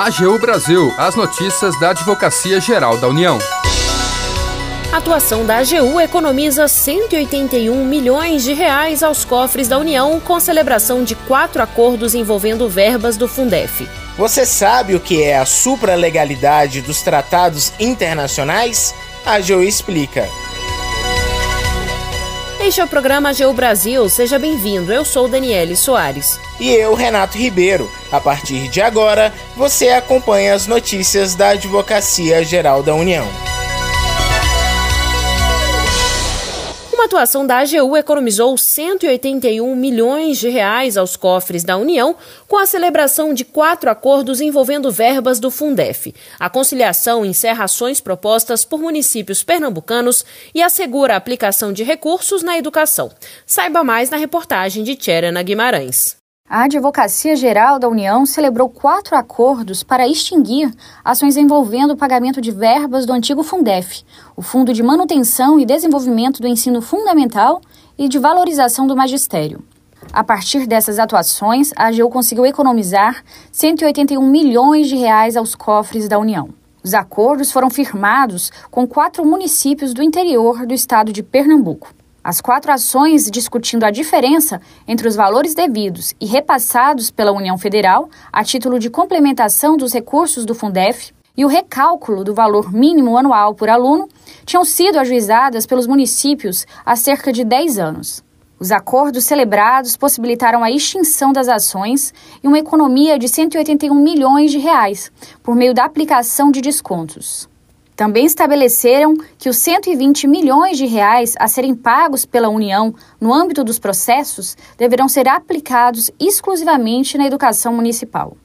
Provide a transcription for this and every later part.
AGU Brasil, as notícias da Advocacia Geral da União. A atuação da AGU economiza 181 milhões de reais aos cofres da União com a celebração de quatro acordos envolvendo verbas do Fundef. Você sabe o que é a supralegalidade dos tratados internacionais? A AGU explica. Este é o programa AGU Brasil. Seja bem-vindo. Eu sou Daniele Soares. E eu, Renato Ribeiro. A partir de agora, você acompanha as notícias da Advocacia Geral da União. Uma atuação da AGU economizou 181 milhões de reais aos cofres da União com a celebração de quatro acordos envolvendo verbas do Fundef. A conciliação encerra ações propostas por municípios pernambucanos e assegura a aplicação de recursos na educação. Saiba mais na reportagem de Tcherena Guimarães. A Advocacia Geral da União celebrou quatro acordos para extinguir ações envolvendo o pagamento de verbas do antigo Fundef, o Fundo de Manutenção e Desenvolvimento do Ensino Fundamental e de Valorização do Magistério. A partir dessas atuações, a AGU conseguiu economizar 181 milhões de reais aos cofres da União. Os acordos foram firmados com quatro municípios do interior do estado de Pernambuco. As quatro ações discutindo a diferença entre os valores devidos e repassados pela União Federal a título de complementação dos recursos do Fundef e o recálculo do valor mínimo anual por aluno tinham sido ajuizadas pelos municípios há cerca de 10 anos. Os acordos celebrados possibilitaram a extinção das ações e uma economia de 181 milhões de reais por meio da aplicação de descontos. Também estabeleceram que os 120 milhões de reais a serem pagos pela União no âmbito dos processos deverão ser aplicados exclusivamente na educação municipal.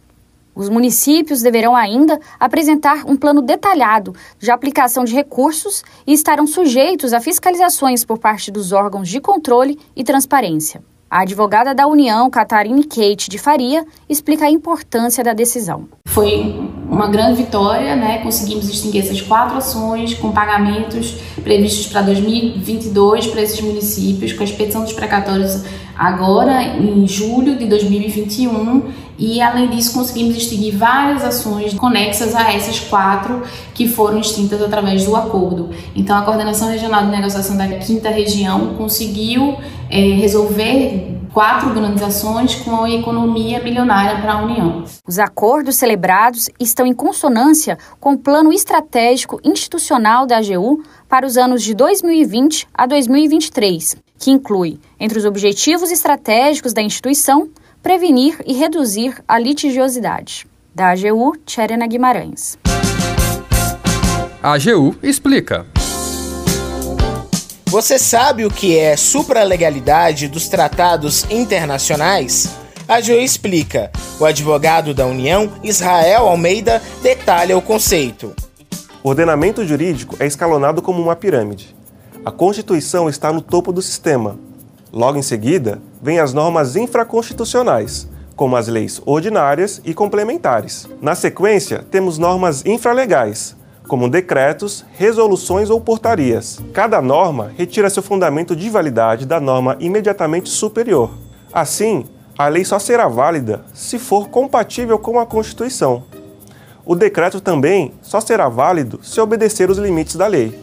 Os municípios deverão ainda apresentar um plano detalhado de aplicação de recursos e estarão sujeitos a fiscalizações por parte dos órgãos de controle e transparência. A advogada da União, Catarine Kate de Faria, explica a importância da decisão. Foi uma grande vitória, né? Conseguimos extinguir essas quatro ações com pagamentos previstos para 2022 para esses municípios, com a expedição dos precatórios agora em julho de 2021 e além disso conseguimos extinguir várias ações conexas a essas quatro que foram extintas através do acordo. Então a coordenação regional de negociação da quinta região conseguiu é, resolver quatro organizações com a economia milionária para a União. Os acordos celebrados estão em consonância com o plano estratégico institucional da AGU para os anos de 2020 a 2023, que inclui, entre os objetivos estratégicos da instituição, prevenir e reduzir a litigiosidade. Da AGU, Tcherena Guimarães. A AGU explica. Você sabe o que é supralegalidade dos tratados internacionais? A Jo explica. O advogado da União, Israel Almeida, detalha o conceito. O ordenamento jurídico é escalonado como uma pirâmide. A Constituição está no topo do sistema. Logo em seguida, vêm as normas infraconstitucionais, como as leis ordinárias e complementares. Na sequência, temos normas infralegais, como decretos, resoluções ou portarias. Cada norma retira seu fundamento de validade da norma imediatamente superior. Assim, a lei só será válida se for compatível com a Constituição. O decreto também só será válido se obedecer os limites da lei.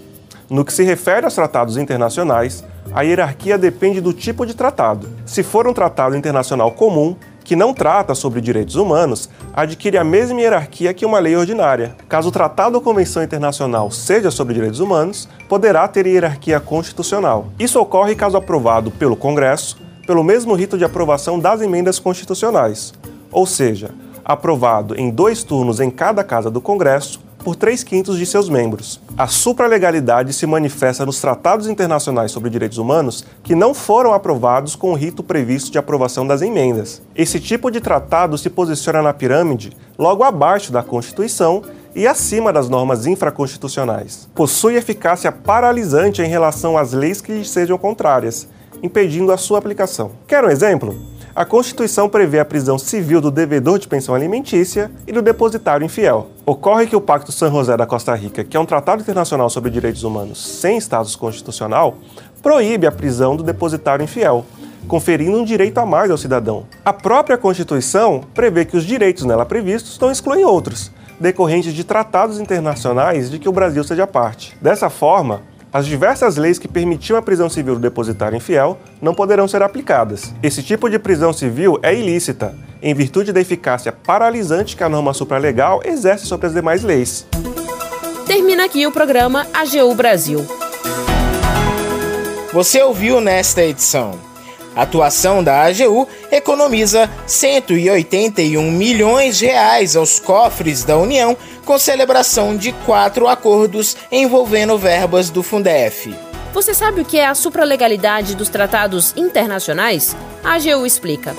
No que se refere aos tratados internacionais, a hierarquia depende do tipo de tratado. Se for um tratado internacional comum, que não trata sobre direitos humanos, adquire a mesma hierarquia que uma lei ordinária. Caso o tratado ou convenção internacional seja sobre direitos humanos, poderá ter hierarquia constitucional. Isso ocorre caso aprovado pelo Congresso, pelo mesmo rito de aprovação das emendas constitucionais, ou seja, aprovado em dois turnos em cada casa do Congresso por três quintos de seus membros. A supralegalidade se manifesta nos tratados internacionais sobre direitos humanos que não foram aprovados com o rito previsto de aprovação das emendas. Esse tipo de tratado se posiciona na pirâmide logo abaixo da Constituição e acima das normas infraconstitucionais. Possui eficácia paralisante em relação às leis que lhe sejam contrárias, impedindo a sua aplicação. Quer um exemplo? A Constituição prevê a prisão civil do devedor de pensão alimentícia e do depositário infiel. Ocorre que o Pacto San José da Costa Rica, que é um tratado internacional sobre direitos humanos sem status constitucional, proíbe a prisão do depositário infiel, conferindo um direito a mais ao cidadão. A própria Constituição prevê que os direitos nela previstos não excluem outros, decorrentes de tratados internacionais de que o Brasil seja parte. Dessa forma, as diversas leis que permitiam a prisão civil do depositário infiel não poderão ser aplicadas. Esse tipo de prisão civil é ilícita, em virtude da eficácia paralisante que a norma supralegal exerce sobre as demais leis. Termina aqui o programa AGU Brasil. Você ouviu nesta edição. A atuação da AGU economiza 181 milhões de reais aos cofres da União com celebração de quatro acordos envolvendo verbas do Fundef. Você sabe o que é a supralegalidade dos tratados internacionais? A AGU explica.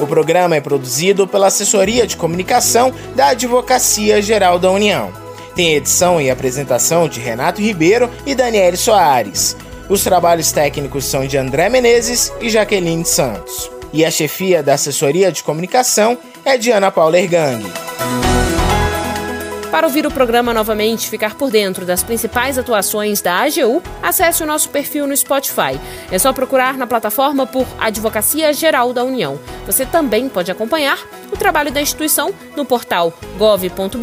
O programa é produzido pela Assessoria de Comunicação da Advocacia Geral da União. Tem edição e apresentação de Renato Ribeiro e Daniele Soares. Os trabalhos técnicos são de André Menezes e Jaqueline Santos. E a chefia da assessoria de comunicação é de Ana Paula Ergang. Para ouvir o programa novamente e ficar por dentro das principais atuações da AGU, acesse o nosso perfil no Spotify. É só procurar na plataforma por Advocacia Geral da União. Você também pode acompanhar o trabalho da instituição no portal gov.br/agu.